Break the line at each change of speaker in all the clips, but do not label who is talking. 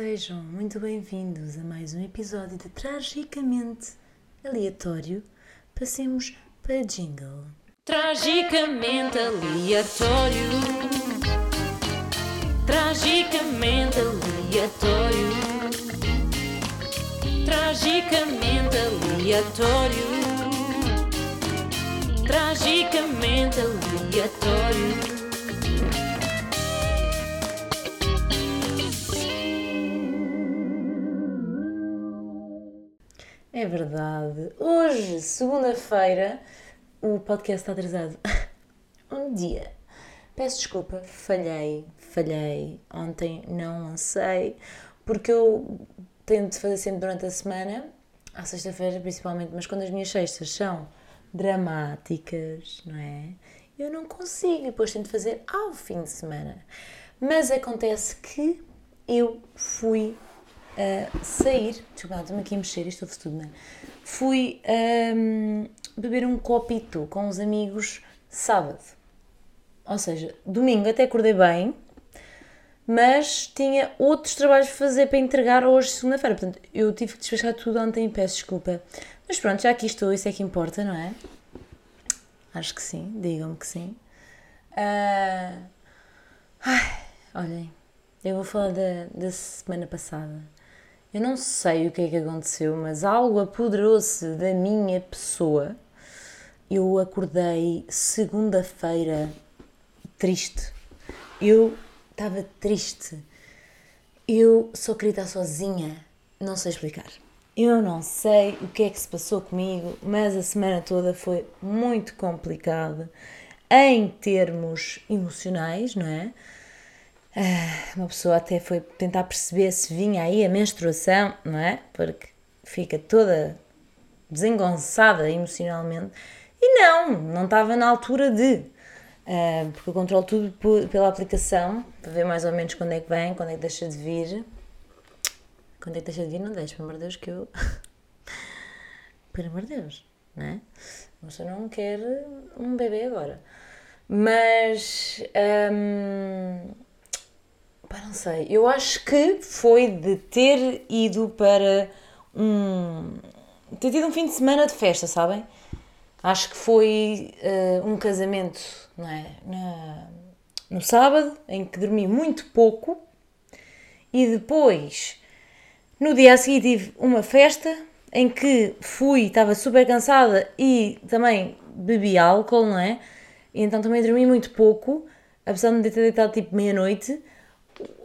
Sejam muito bem-vindos a mais um episódio de Tragicamente Aleatório. Passemos para jingle.
Tragicamente aleatório. Tragicamente aleatório. Tragicamente aleatório. Tragicamente aleatório.
É verdade. Hoje, segunda-feira, o podcast está atrasado. um dia. Peço desculpa, falhei, falhei. Ontem não lancei, porque eu tento fazer sempre durante a semana, à sexta-feira principalmente, mas quando as minhas sextas são dramáticas, não é? Eu não consigo, depois tento fazer ao fim de semana. Mas acontece que eu fui uh, sair. Desculpa, estou-me aqui a mexer, isto ouve tudo, não é? Fui um, beber um copito com os amigos sábado. Ou seja, domingo até acordei bem, mas tinha outros trabalhos para fazer para entregar hoje, segunda-feira. Portanto, eu tive que despachar tudo ontem e peço desculpa. Mas pronto, já aqui estou, isso é que importa, não é? Acho que sim, digam-me que sim. Uh... Ai, olhem, eu vou falar da, da semana passada. Eu não sei o que é que aconteceu, mas algo apoderou-se da minha pessoa. Eu acordei segunda-feira triste. Eu estava triste. Eu só queria estar sozinha. Não sei explicar. Eu não sei o que é que se passou comigo, mas a semana toda foi muito complicada em termos emocionais, não é? Ah, uma pessoa até foi tentar perceber se vinha aí a menstruação, não é? Porque fica toda desengonçada emocionalmente. E não, não estava na altura de. Uh, porque eu controlo tudo pela aplicação, para ver mais ou menos quando é que vem, quando é que deixa de vir. Quando é que deixa de vir, não deixa, pelo amor de Deus, que eu. pelo amor de Deus, não é? Você não quer um bebê agora. Mas. Um, Pá, não sei. Eu acho que foi de ter ido para um. ter tido um fim de semana de festa, sabem? Acho que foi uh, um casamento, não é? Na, no sábado, em que dormi muito pouco, e depois, no dia a seguir, tive uma festa em que fui, estava super cansada e também bebi álcool, não é? E então também dormi muito pouco, apesar de ter deitado tipo meia-noite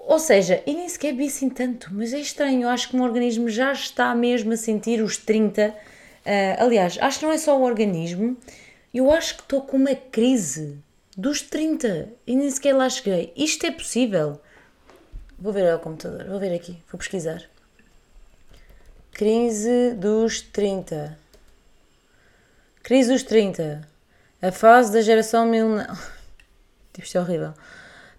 ou seja, e nem sequer vi assim tanto, mas é estranho, eu acho que o meu organismo já está mesmo a sentir os 30. Uh, aliás, acho que não é só o organismo, eu acho que estou com uma crise dos 30 e nem sequer lá cheguei. Isto é possível? Vou ver ao computador, vou ver aqui, vou pesquisar. Crise dos 30. Crise dos 30. A fase da geração mil. Isto é horrível.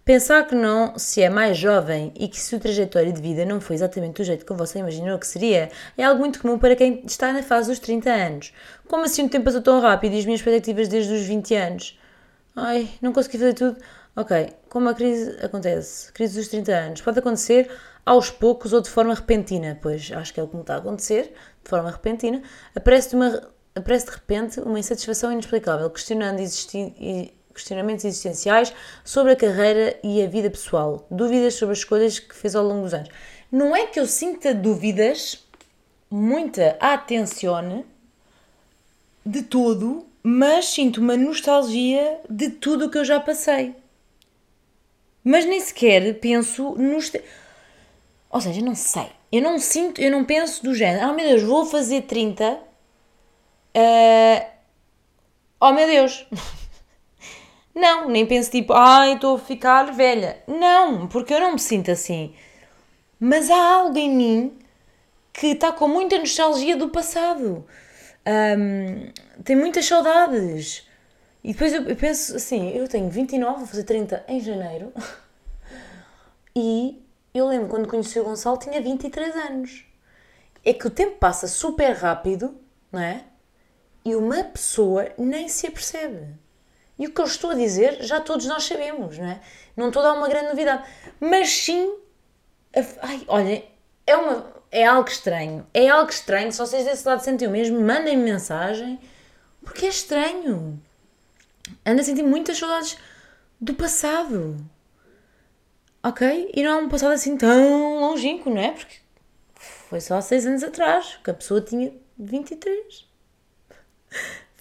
Pensar que não se é mais jovem e que sua trajetória de vida não foi exatamente do jeito que você imaginou que seria, é algo muito comum para quem está na fase dos 30 anos. Como assim o tempo passou tão rápido e as minhas expectativas desde os 20 anos? Ai, não consegui fazer tudo. Ok, como a crise acontece? Crise dos 30 anos. Pode acontecer aos poucos ou de forma repentina, pois acho que é o que me está a acontecer, de forma repentina. Aparece, uma, aparece de repente uma insatisfação inexplicável, questionando existir questionamentos existenciais sobre a carreira e a vida pessoal, dúvidas sobre as escolhas que fez ao longo dos anos. Não é que eu sinta dúvidas, muita atenção de tudo, mas sinto uma nostalgia de tudo o que eu já passei. Mas nem sequer penso nos. Ou seja, não sei. Eu não sinto, eu não penso do género, oh meu Deus, vou fazer 30. Uh... Eh, oh meu Deus! Não, nem penso tipo, ai, estou a ficar velha. Não, porque eu não me sinto assim. Mas há algo em mim que está com muita nostalgia do passado. Um, tem muitas saudades. E depois eu, penso assim, eu tenho 29, vou fazer 30 em janeiro. E eu lembro quando conheci o Gonçalo tinha 23 anos. É que o tempo passa super rápido, não é? E uma pessoa nem se apercebe. E o que eu estou a dizer já todos nós sabemos, não é? Não estou a dar uma grande novidade. Mas sim ai, olha, é, uma, é algo estranho. É algo estranho. Se vocês desse lado sentem o mesmo, mandem-me mensagem. Porque é estranho. Ando a sentir muitas saudades do passado. Ok? E não é um passado assim tão longínquo, não é? Porque foi só há 6 anos atrás que a pessoa tinha 23.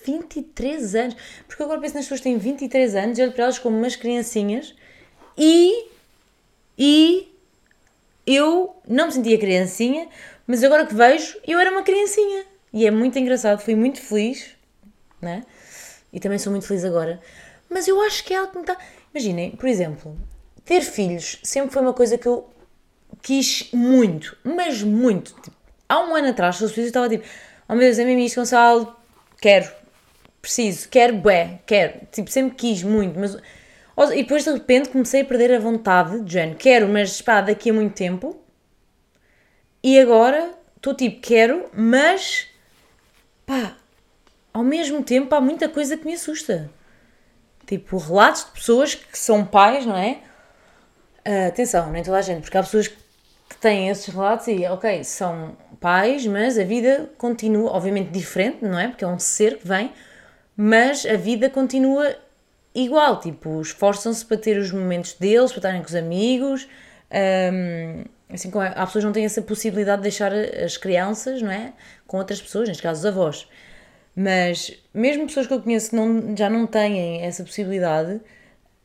23 anos. Porque eu agora penso nas pessoas que têm 23 anos e olho para elas como umas criancinhas e. E. Eu não me sentia criancinha, mas agora que vejo, eu era uma criancinha. E é muito engraçado, fui muito feliz, né? E também sou muito feliz agora. Mas eu acho que é algo que me está. Imaginem, por exemplo, ter filhos sempre foi uma coisa que eu quis muito, mas muito. Tipo, há um ano atrás, se eu eu estava tipo, oh meu Deus, é mesmo isto, Gonçalo, quero, preciso, quero, bué, quero. Tipo, sempre quis muito, mas. E depois de repente comecei a perder a vontade, de género, quero, mas pá, daqui a muito tempo. E agora estou tipo, quero, mas pá, ao mesmo tempo há muita coisa que me assusta. Tipo, relatos de pessoas que são pais, não é? Ah, atenção, nem toda a gente, porque há pessoas que têm esses relatos e, ok, são pais, mas a vida continua, obviamente diferente, não é? Porque é um ser que vem, mas a vida continua igual. Tipo, esforçam-se para ter os momentos deles, para estarem com os amigos. ahm, assim como há pessoas que não têm essa possibilidade de deixar as crianças, não é? Com outras pessoas, neste caso os avós. Mas mesmo pessoas que eu conheço que não, já não têm essa possibilidade,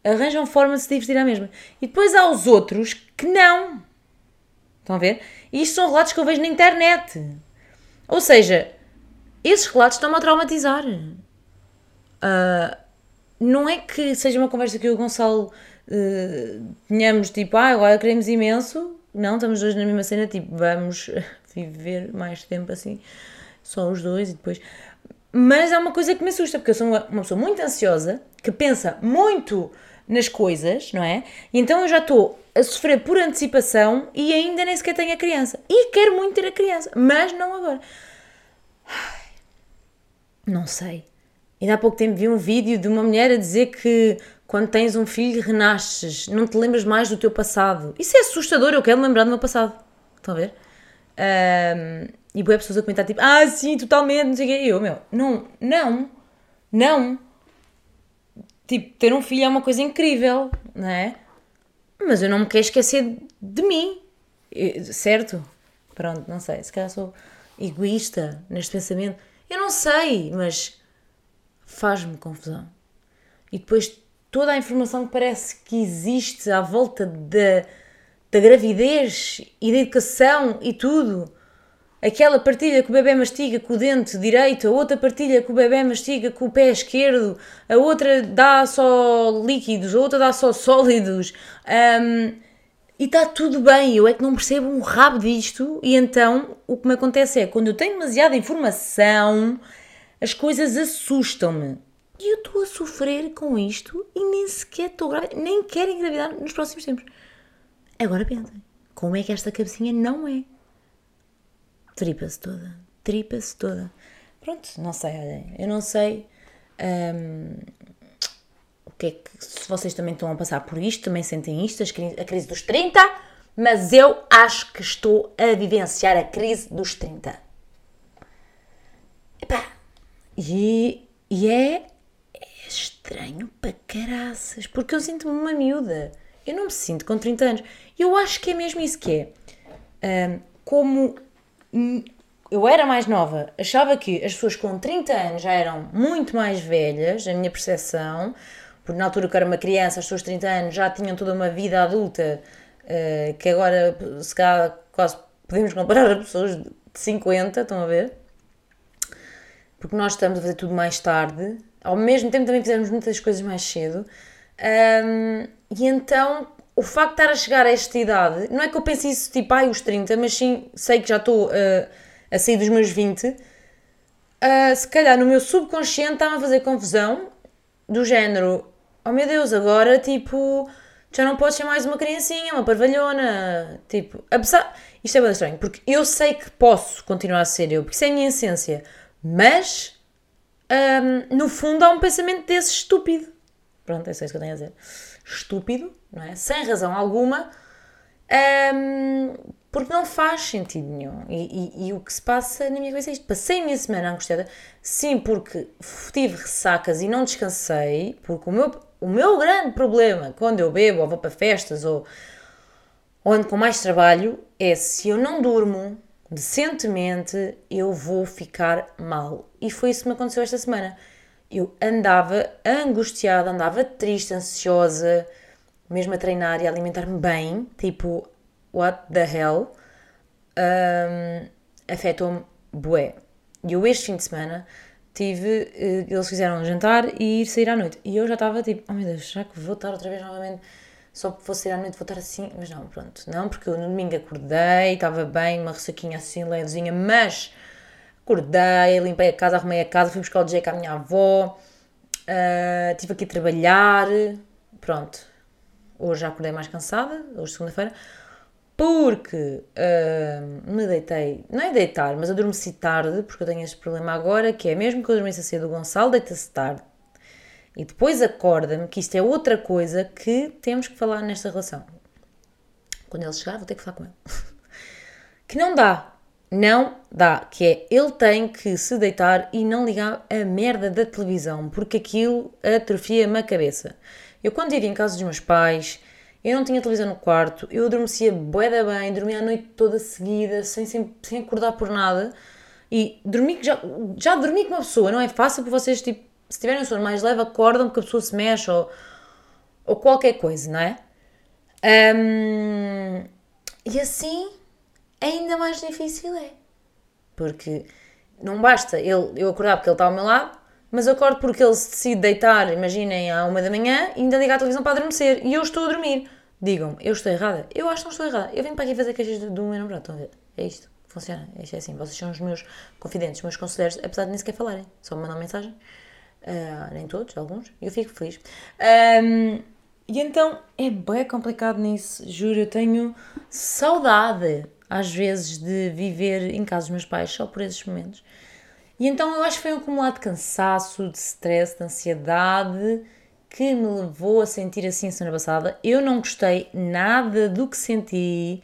arranjam forma de se divertir à mesma. E depois há os outros que não. Estão a ver? E isto são relatos que eu vejo na internet. Ou seja, esses relatos estão-me a traumatizar. Ah, não é que seja uma conversa que o Gonçalo eh, tenhamos tipo, ah, agora queremos imenso. Não, estamos dois na mesma cena, tipo, vamos viver mais tempo assim, só os dois e depois. Mas é uma coisa que me assusta, porque eu sou uma, uma pessoa muito ansiosa, que pensa muito nas coisas, não é? E então eu já estou a sofrer por antecipação e ainda nem sequer tenho a criança. E quero muito ter a criança, mas não agora. Não sei. Ainda há pouco tempo vi um vídeo de uma mulher a dizer que quando tens um filho renasces, não te lembras mais do teu passado. Isso é assustador, eu quero lembrar do meu passado. Estão a ver? Ahm, e boas pessoas a comentar tipo, ah, sim, totalmente, não sei o quê. E eu, meu, não, não, não. Tipo, ter um filho é uma coisa incrível, não é? Mas eu não me quero esquecer de mim, certo? Pronto, não sei, se calhar sou egoísta neste pensamento. Eu não sei, mas faz-me confusão. E depois toda a informação que parece que existe à volta da, da gravidez e da educação e tudo. Aquela partilha que o bebê mastiga com o dente direito, a outra partilha que o bebê mastiga com o pé esquerdo, a outra dá só líquidos, a outra dá só sólidos. Hum, e está tudo bem, eu é que não percebo um rabo disto, e então o que me acontece é quando eu tenho demasiada informação, as coisas assustam-me. E eu estou a sofrer com isto e nem sequer estou grávida, nem quero engravidar nos próximos tempos. Agora pensem, como é que esta cabecinha não é? Tripa-se toda, tripa-se toda. Pronto, não sei, olhem, eu não sei hum, o que é que, se vocês também estão a passar por isto, também sentem isto, a crise dos 30, mas eu acho que estou a vivenciar a crise dos 30. E, e é, é estranho para caraças, porque eu sinto-me uma miúda. Eu não me sinto com 30 anos. Eu acho que é mesmo isso que é. Ahm, como eu era mais nova, achava que as pessoas com 30 anos já eram muito mais velhas, a minha percepção, porque na altura que eu era uma criança, as pessoas de 30 anos já tinham toda uma vida adulta, eh, que agora se calhar quase podemos comparar a pessoas de 50, estão a ver? Porque nós estamos a fazer tudo mais tarde, ao mesmo tempo também fizemos muitas coisas mais cedo, Ahm, e então o facto de estar a chegar a esta idade, não é que eu pense isso tipo, ai, os 30, mas sim, sei que já estou ah, a sair dos meus 20, ah, se calhar no meu subconsciente está-me a fazer confusão, do género, oh meu Deus, agora tipo, já não podes ser mais uma criancinha, uma parvalhona, tipo, apesar, isto é bem estranho, porque eu sei que posso continuar a ser eu, porque isso é a minha essência, mas hum, no fundo há um pensamento desse estúpido. Pronto, é só isso que eu tenho a dizer. Estúpido, não é? Sem razão alguma, Ahm, porque não faz sentido nenhum. E, e- e o que se passa na minha cabeça é isto. Passei a minha semana angustiada, sim, porque tive ressacas e não descansei, porque o meu, o meu grande problema quando eu bebo ou vou para festas ou, ou ando com mais trabalho é se eu não durmo decentemente, eu vou ficar mal. E foi isso que me aconteceu esta semana. Eu andava angustiada, andava triste, ansiosa, mesmo a treinar e a alimentar-me bem, tipo, what the hell? Ahm, afetou-me bué. E eu este fim de semana tive, eh, eles fizeram um jantar e ir sair à noite. E eu já estava tipo, oh meu Deus, será que vou estar outra vez novamente? Só vou sair à noite vou assim? Mas não, pronto. Não, porque eu no domingo acordei, estava bem, uma ressaquinha assim levezinha, mas acordei, limpei a casa, arrumei a casa, fui buscar o Jake à minha avó, ah, estive aqui a trabalhar, pronto. Hoje já acordei mais cansada, hoje segunda-feira, porque ah, me deitei, não é deitar, mas adormeci tarde, porque eu tenho este problema agora, que é mesmo que eu dormisse cedo, o Gonçalo deita-se tarde. E depois acorda-me, que isto é outra coisa que temos que falar nesta relação. Quando ele chegar, vou ter que falar com ele. que não dá. Não dá. Que é, ele tem que se deitar e não ligar a merda da televisão, porque aquilo atrofia-me a cabeça. Eu quando vivia em casa dos meus pais, eu não tinha televisão no quarto, eu adormecia bué da bem, dormia a noite toda seguida, sem, sem, sem acordar por nada. E dormi, já, já dormi com uma pessoa, não é fácil porque vocês, tipo, se tiverem um sono mais leve, acordam porque a pessoa se mexe ou, ou qualquer coisa, não é? Hum, e assim ainda mais difícil é. Porque não basta ele, eu acordar porque ele está ao meu lado, mas acordo porque ele se decide deitar, imaginem, à uma da manhã e ainda liga a televisão para adormecer e eu estou a dormir. Digam-me, eu estou errada? Eu acho que não estou errada. Eu venho para aqui fazer queixas do, do meu namorado, estão a ver? É isto funciona. É assim. Vocês são os meus confidentes, os meus conselheiros, apesar de nem sequer falarem. Só me mandam mensagem. Ah, nem todos, alguns. Eu fico feliz. Ahm, e então é bem complicado nisso, juro. Eu tenho saudade, às vezes, de viver em casa dos meus pais só por esses momentos. E então eu acho que foi um acumulado de cansaço, de stress, de ansiedade que me levou a sentir assim a semana passada. Eu não gostei nada do que senti.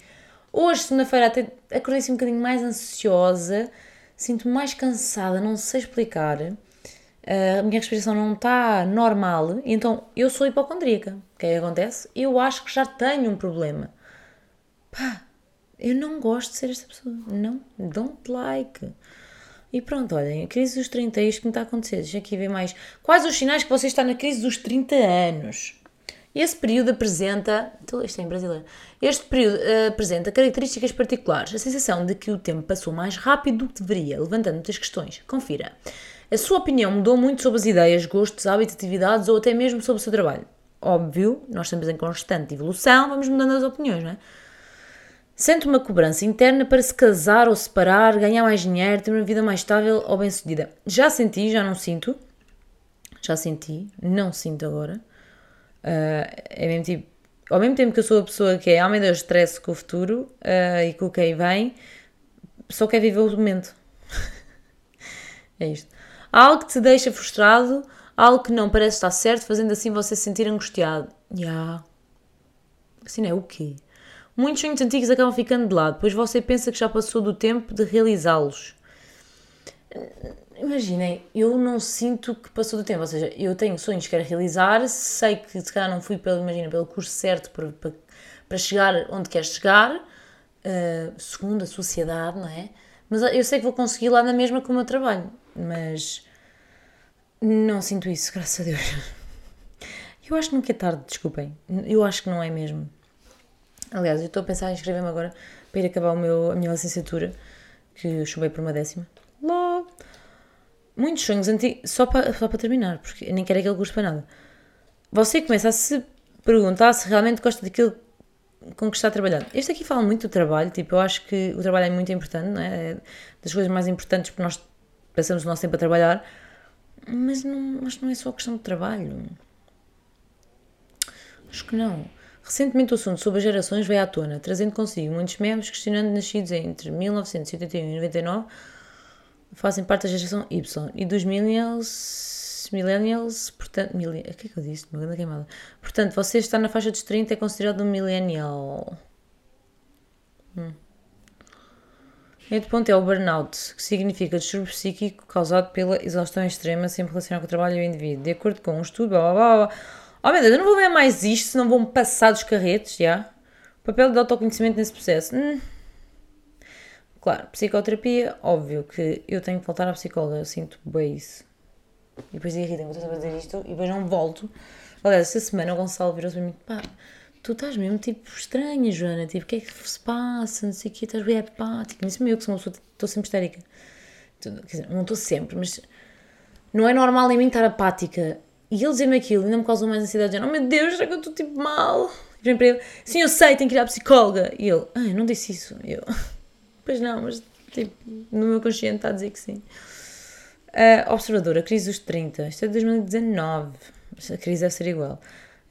Hoje, segunda-feira, até acordei assim um bocadinho mais ansiosa, sinto-me mais cansada, não sei explicar. Uh, a minha respiração não está normal, então eu sou hipocondríaca. O que é que acontece? Eu acho que já tenho um problema. Pá, eu não gosto de ser esta pessoa. Não, don't like. E pronto, olhem, a crise dos 30 é isto que me está a acontecer. Deixa aqui ver mais. Quais os sinais que você está na crise dos 30 anos? Esse período apresenta. Isto é em brasileiro. Este período eh, apresenta características particulares. A sensação de que o tempo passou mais rápido do que deveria, levantando muitas questões. Confira. A sua opinião mudou muito sobre as ideias, gostos, hábitos, atividades ou até mesmo sobre o seu trabalho. Óbvio, nós estamos em constante evolução, vamos mudando as opiniões, não é? Sente uma cobrança interna para se casar ou separar, ganhar mais dinheiro, ter uma vida mais estável ou bem-sucedida. Já senti, já não sinto. Já senti, não sinto agora. Ah, é mesmo tipo, ao mesmo tempo que eu sou a pessoa que é, ao meio do stress com o futuro ah, e com o que aí vem, só quer viver o momento. é isto. Algo que te deixa frustrado, algo que não parece estar certo, fazendo assim você se sentir angustiado. Ya. Yeah. Assim é o quê? Muitos sonhos antigos acabam ficando de lado, pois você pensa que já passou do tempo de realizá-los. Imaginem, eu não sinto que passou do tempo, ou seja, eu tenho sonhos que quero realizar, sei que se calhar não fui pelo, imagina, pelo curso certo para, para, para chegar onde quero chegar, uh, segundo a sociedade, não é? Mas eu sei que vou conseguir lá na mesma com o meu trabalho, mas não sinto isso, graças a Deus. Eu acho que nunca é tarde, desculpem, eu acho que não é mesmo. Aliás, eu estou a pensar em inscrever-me agora para ir acabar o meu, a minha licenciatura, que eu chubei por uma décima. Logo. Muitos sonhos antigos, só para, só para terminar, porque nem quero aquele curso para nada. Você começa a se perguntar se realmente gosta daquilo com que está a trabalhar. Este aqui fala muito do trabalho, tipo, eu acho que o trabalho é muito importante, não é? é das coisas mais importantes porque nós passamos o nosso tempo a trabalhar, mas não, mas não é só questão de trabalho. Acho que não. Recentemente o assunto sobre as gerações veio à tona, trazendo consigo muitos memes questionando nascidos entre 1981 e 99 fazem parte da geração Y e dos millennials, millennials portanto, o que é que eu disse? Uma grande queimada. Portanto, você está na faixa dos 30 é considerado um millennial. Outro ponto é o burnout, que significa distúrbio psíquico causado pela exaustão extrema sempre relacionado com o trabalho e o indivíduo. De acordo com um estudo, blá blá blá. blá. Oh meu Deus, eu não vou ver mais isto, senão vão passar dos carretes, já? O papel de autoconhecimento nesse processo. Hum. Claro, psicoterapia, óbvio que eu tenho que voltar à psicóloga, eu sinto bem isso. E depois irrita-me, estou a dizer isto e depois não volto. Aliás, essa semana o Gonçalo virou-se para mim, pá, tu estás mesmo tipo estranha, Joana, tipo, o que é que se passa, não sei o quê, estás bem apática. Disse-me eu que sou uma pessoa, estou sempre histérica. Quer dizer, não estou sempre, mas não é normal em mim estar apática. E ele dizer-me aquilo ainda me causou mais ansiedade. Oh meu Deus, será que eu estou tipo mal? E vem para ele, sim, eu sei, tenho que ir à psicóloga. E ele, ah, não disse isso. E eu, pois não, mas tipo, no meu consciente está a dizer que sim. Uh, observadora, crise dos 30. Isto é de 2019. Mas A crise deve ser igual.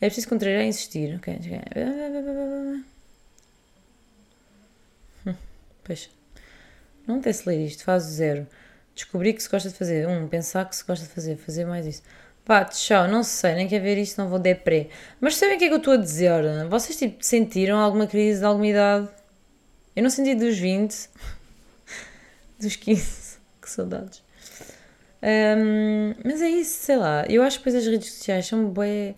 É preciso contrariar e insistir. Ok. Não tem se ler isto. Fase zero. Descobrir que se gosta de fazer. Um, pensar que se gosta de fazer. Fazer mais isso. Pá, tchau, não sei, nem quer ver isto, não vou deprê. Mas sabem o que é que eu estou a dizer? Vocês tipo, sentiram alguma crise de alguma idade? Eu não senti dos 20, dos 15, que saudades. Hum, mas é isso, sei lá. Eu acho que depois as redes sociais são bem.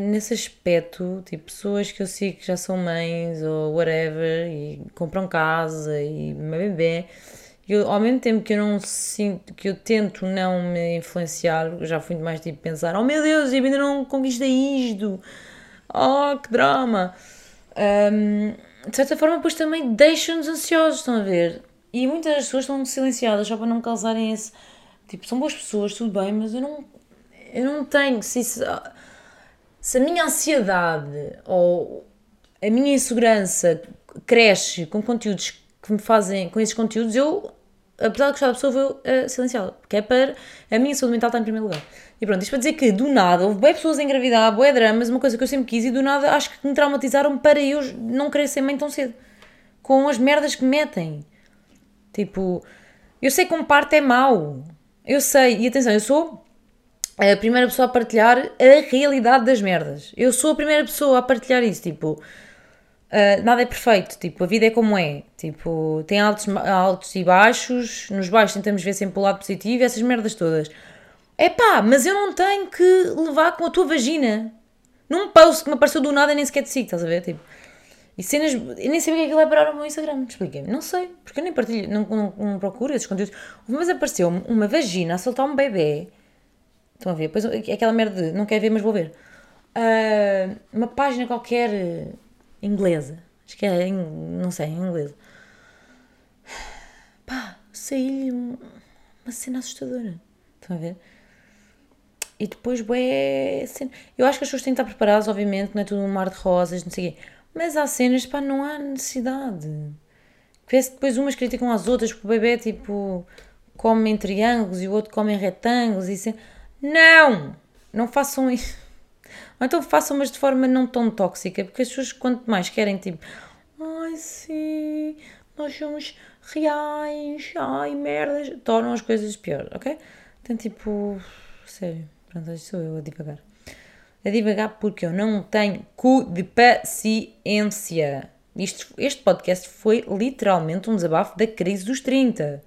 Nesse aspecto, tipo, pessoas que eu sigo que já são mães ou whatever e compram casa e uma bebê. Eu, ao mesmo tempo que eu não sinto, que eu tento não me influenciar, já fui mais tipo pensar: oh meu Deus, eu ainda não conquistei isto, oh que drama. Hum, de certa forma, depois também deixa-nos ansiosos, estão a ver? E muitas das pessoas estão silenciadas só para não causarem esse. Tipo, são boas pessoas, tudo bem, mas eu não. Eu não tenho. Se, isso- se a minha ansiedade ou a minha insegurança cresce com conteúdos que me fazem. com esses conteúdos, eu. Apesar de gostar da pessoa, vou uh, silenciá-la. Porque é para. A minha saúde mental está em primeiro lugar. E pronto, isto para dizer que do nada houve bem pessoas a engravidar, bué dramas, uma coisa que eu sempre quis, e do nada acho que me traumatizaram para eu não querer ser mãe tão cedo. Com as merdas que me metem. Tipo, eu sei que um parto é mau. Eu sei, e atenção, eu sou a primeira pessoa a partilhar a realidade das merdas. Eu sou a primeira pessoa a partilhar isso. Tipo, ah, nada é perfeito. Tipo, a vida é como é. Tipo, tem altos, altos e baixos. Nos baixos tentamos ver sempre o lado positivo, essas merdas todas. É pá, mas eu não tenho que levar com a tua vagina. Num post que me apareceu do nada, nem sequer te sigo, estás a ver? Tipo, e cenas. Eu nem o que é ele vai parar no meu Instagram, expliquem-me. Não sei, porque eu nem partilho, não, não, não procuro esses conteúdos. Vez apareceu-me uma vagina a soltar um bebê. Estão a ver? Depois aquela merda de não quer ver, mas vou ver. Ah, uma página qualquer eh, inglesa. Acho que é, não sei, em inglês. Pá, saiu-lhe um- uma cena assustadora. Estão a ver? E depois, bué, cena. Eu acho que as pessoas têm que estar preparadas, obviamente, não é tudo um mar de rosas, não sei o quê. Mas há cenas, pá, não há necessidade. Parece que depois umas criticam às outras, porque o bebê, tipo, come em triângulos e o outro come em retângulos e assim. Não! Não façam isso. Ou então façam, mas de forma não tão tóxica, porque as pessoas, quanto mais querem, tipo, ai sim, nós somos reais, ai merdas, tornam as coisas pior, ok? Então, tipo, sério, pronto, hoje sou eu a divagar. A divagar porque eu não tenho cu de paciência. Isto, este podcast foi literalmente um desabafo da crise dos 30.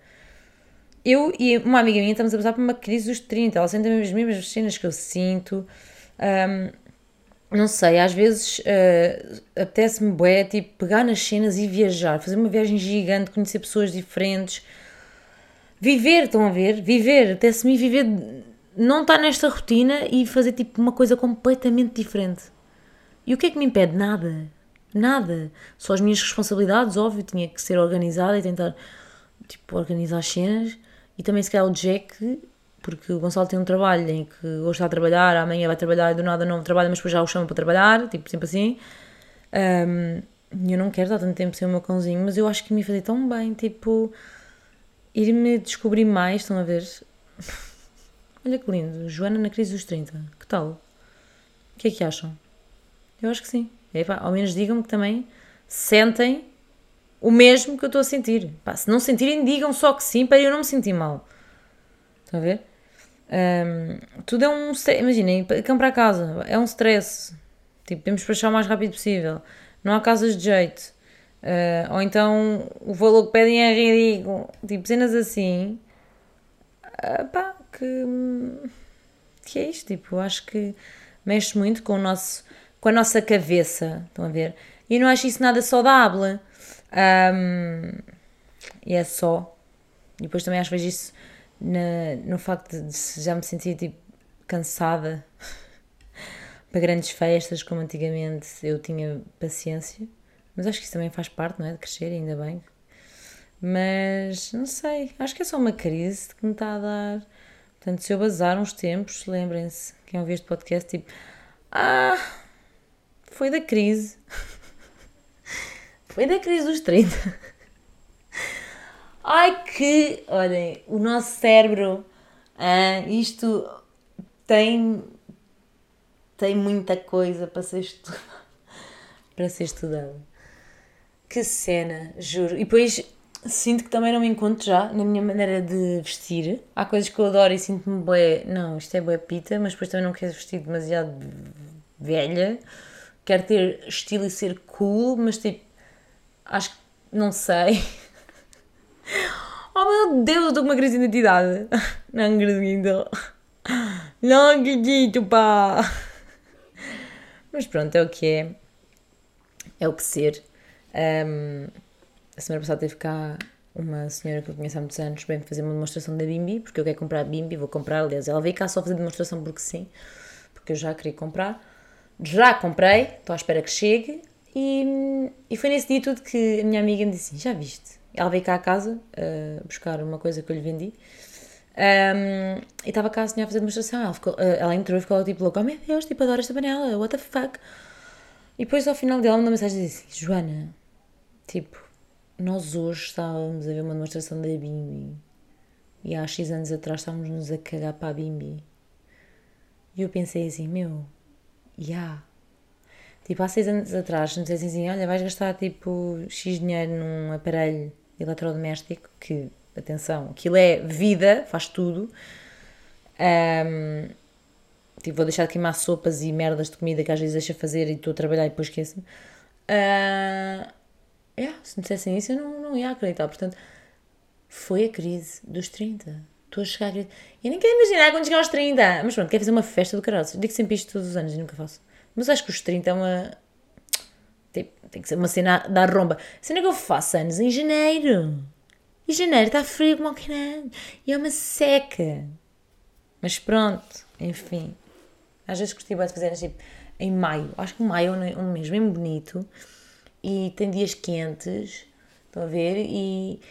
Eu e uma amiga minha estamos a passar por uma crise dos 30. Ela sente as mesmas cenas que eu sinto. Ahm, não sei, às vezes uh, apetece-me bué, tipo, pegar nas cenas e viajar, fazer uma viagem gigante, conhecer pessoas diferentes, viver, estão a ver? Viver, apetece-me viver, não estar nesta rotina e fazer tipo uma coisa completamente diferente. E o que é que me impede? Nada. Nada. Só as minhas responsabilidades, óbvio, tinha que ser organizada e tentar, tipo, organizar as cenas. E também se calhar o Jack, porque o Gonçalo tem um trabalho em que hoje está a trabalhar, amanhã vai trabalhar e do nada não trabalha, mas depois já o chama para trabalhar, tipo, sempre assim. Um, eu não quero estar tanto tempo sem o meu cãozinho, mas eu acho que me ia fazer tão bem, tipo, ir-me descobrir mais, estão a ver? Olha que lindo, Joana na crise dos 30, que tal? O que é que acham? Eu acho que sim. E aí, pá, ao menos digam-me que também sentem o mesmo que eu estou a sentir. Pá, se não sentirem, digam só que sim para eu não me sentir mal. Estão a ver? Um, tudo é um. Imaginem, para comprar casa é um stress. Tipo, temos para achar o mais rápido possível. Não há casas de jeito. Uh, ou então o valor que pedem é ridículo. Tipo, cenas assim. Uh, pá, que, que é isto? Tipo, acho que mexe muito com, o nosso, com a nossa cabeça. Estão a ver? E não acho isso nada saudável. Um, e é só. E depois também acho que vejo isso na, no facto de já me sentir tipo, cansada para grandes festas, como antigamente eu tinha paciência. Mas acho que isso também faz parte, não é? De crescer, ainda bem. Mas não sei, acho que é só uma crise que me está a dar. Portanto, se eu bazar uns tempos, lembrem-se, quem ouviu este podcast, tipo, ah, foi da crise. foi da crise dos 30. Ai que, olhem, o nosso cérebro, ah, isto tem, tem muita coisa para ser estudado. para ser. Que cena, juro. E depois sinto que também não me encontro já na minha maneira de vestir. Há coisas que eu adoro e sinto-me bué, não, isto é bué pita, mas depois também não quero vestir demasiado velha. Quero ter estilo e ser cool, mas tipo, acho que não sei. Oh meu Deus, eu estou com uma crise de identidade. Não acredito. Não acredito, pá. Mas pronto, é o que é. É o que ser. Um, a semana passada teve cá uma senhora que eu conheço há muitos anos, bem fazer uma demonstração da Bimbi, porque eu quero comprar a Bimbi, vou comprar, aliás, ela veio cá só fazer demonstração porque sim, porque eu já queria comprar. Já comprei, estou à espera que chegue, e, e foi nesse dia tudo que a minha amiga me disse assim, já viste? Ela veio cá à casa uh, buscar uma coisa que eu lhe vendi, um, e estava cá a senhora a fazer demonstração, ela, ficou, uh, ela entrou e ficou tipo louca, oh meu Deus, tipo, adoro esta panela, what the fuck? E depois ao final dela mandou uma mensagem e disse, Joana, tipo, nós hoje estávamos a ver uma demonstração da Bimbi e há X anos atrás estávamos-nos a cagar para a Bimbi. E eu pensei assim, meu, já. Yeah. Tipo, há 6 anos atrás, nos dizem assim, olha, vais gastar tipo X dinheiro num aparelho eletrodoméstico, que, atenção, aquilo é vida, faz tudo. Um, tipo, vou deixar de queimar sopas e merdas de comida que às vezes deixa fazer e estou a trabalhar e depois esqueço-me. Uh, yeah, se me dissessem isso, eu não, não ia acreditar. Portanto, foi a crise dos 30. Estou a chegar a crise. Eu nem quero imaginar quando chegar aos 30. Mas pronto, quero fazer uma festa do caralho. Digo sempre isto todos os anos e nunca faço. Mas acho que os 30 é uma. Tipo, tem que ser uma cena da romba. Cena que eu faço anos em janeiro. Em janeiro está frio como o caralho. E é uma seca. Mas pronto, enfim. Às vezes gostei de fazer tipo, em maio. Acho que maio é um mês bem bonito e tem dias quentes, estão a ver? E,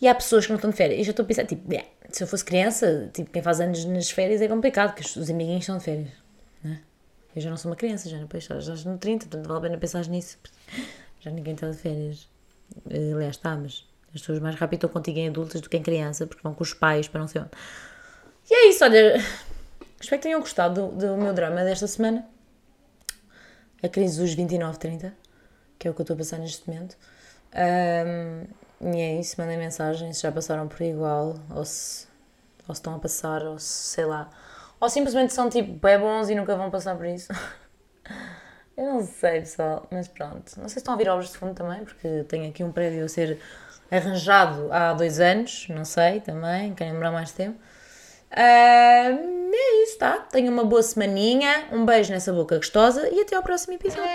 e há pessoas que não estão de férias. E já estou a pensar, tipo, se eu fosse criança, tipo, quem faz anos nas férias é complicado, porque os amiguinhos estão de férias? Eu já não sou uma criança, já, não, já, estou no 30, portanto vale a pena pensar nisso. Já ninguém está de férias. Eh, aliás, está, mas as pessoas mais rápido estão contigo em adultas do que em criança, porque vão com os pais para não sei onde. E é isso, olha. Espero que tenham gostado do, do meu drama desta semana. A crise dos 29, 30 que é o que eu estou a passar neste momento. Um, e é isso, mandem mensagem se já passaram por igual, ou se, ou se estão a passar, ou se sei lá. Ou simplesmente são tipo bem bons e nunca vão passar por isso. eu não sei, pessoal, mas pronto. Não sei se estão a ouvir obras de fundo também, porque tenho aqui um prédio a ser arranjado há dois anos, não sei também, querem demorar mais tempo. Uh, é isso, tá? Tenha uma boa semaninha, um beijo nessa boca gostosa e até ao próximo episódio.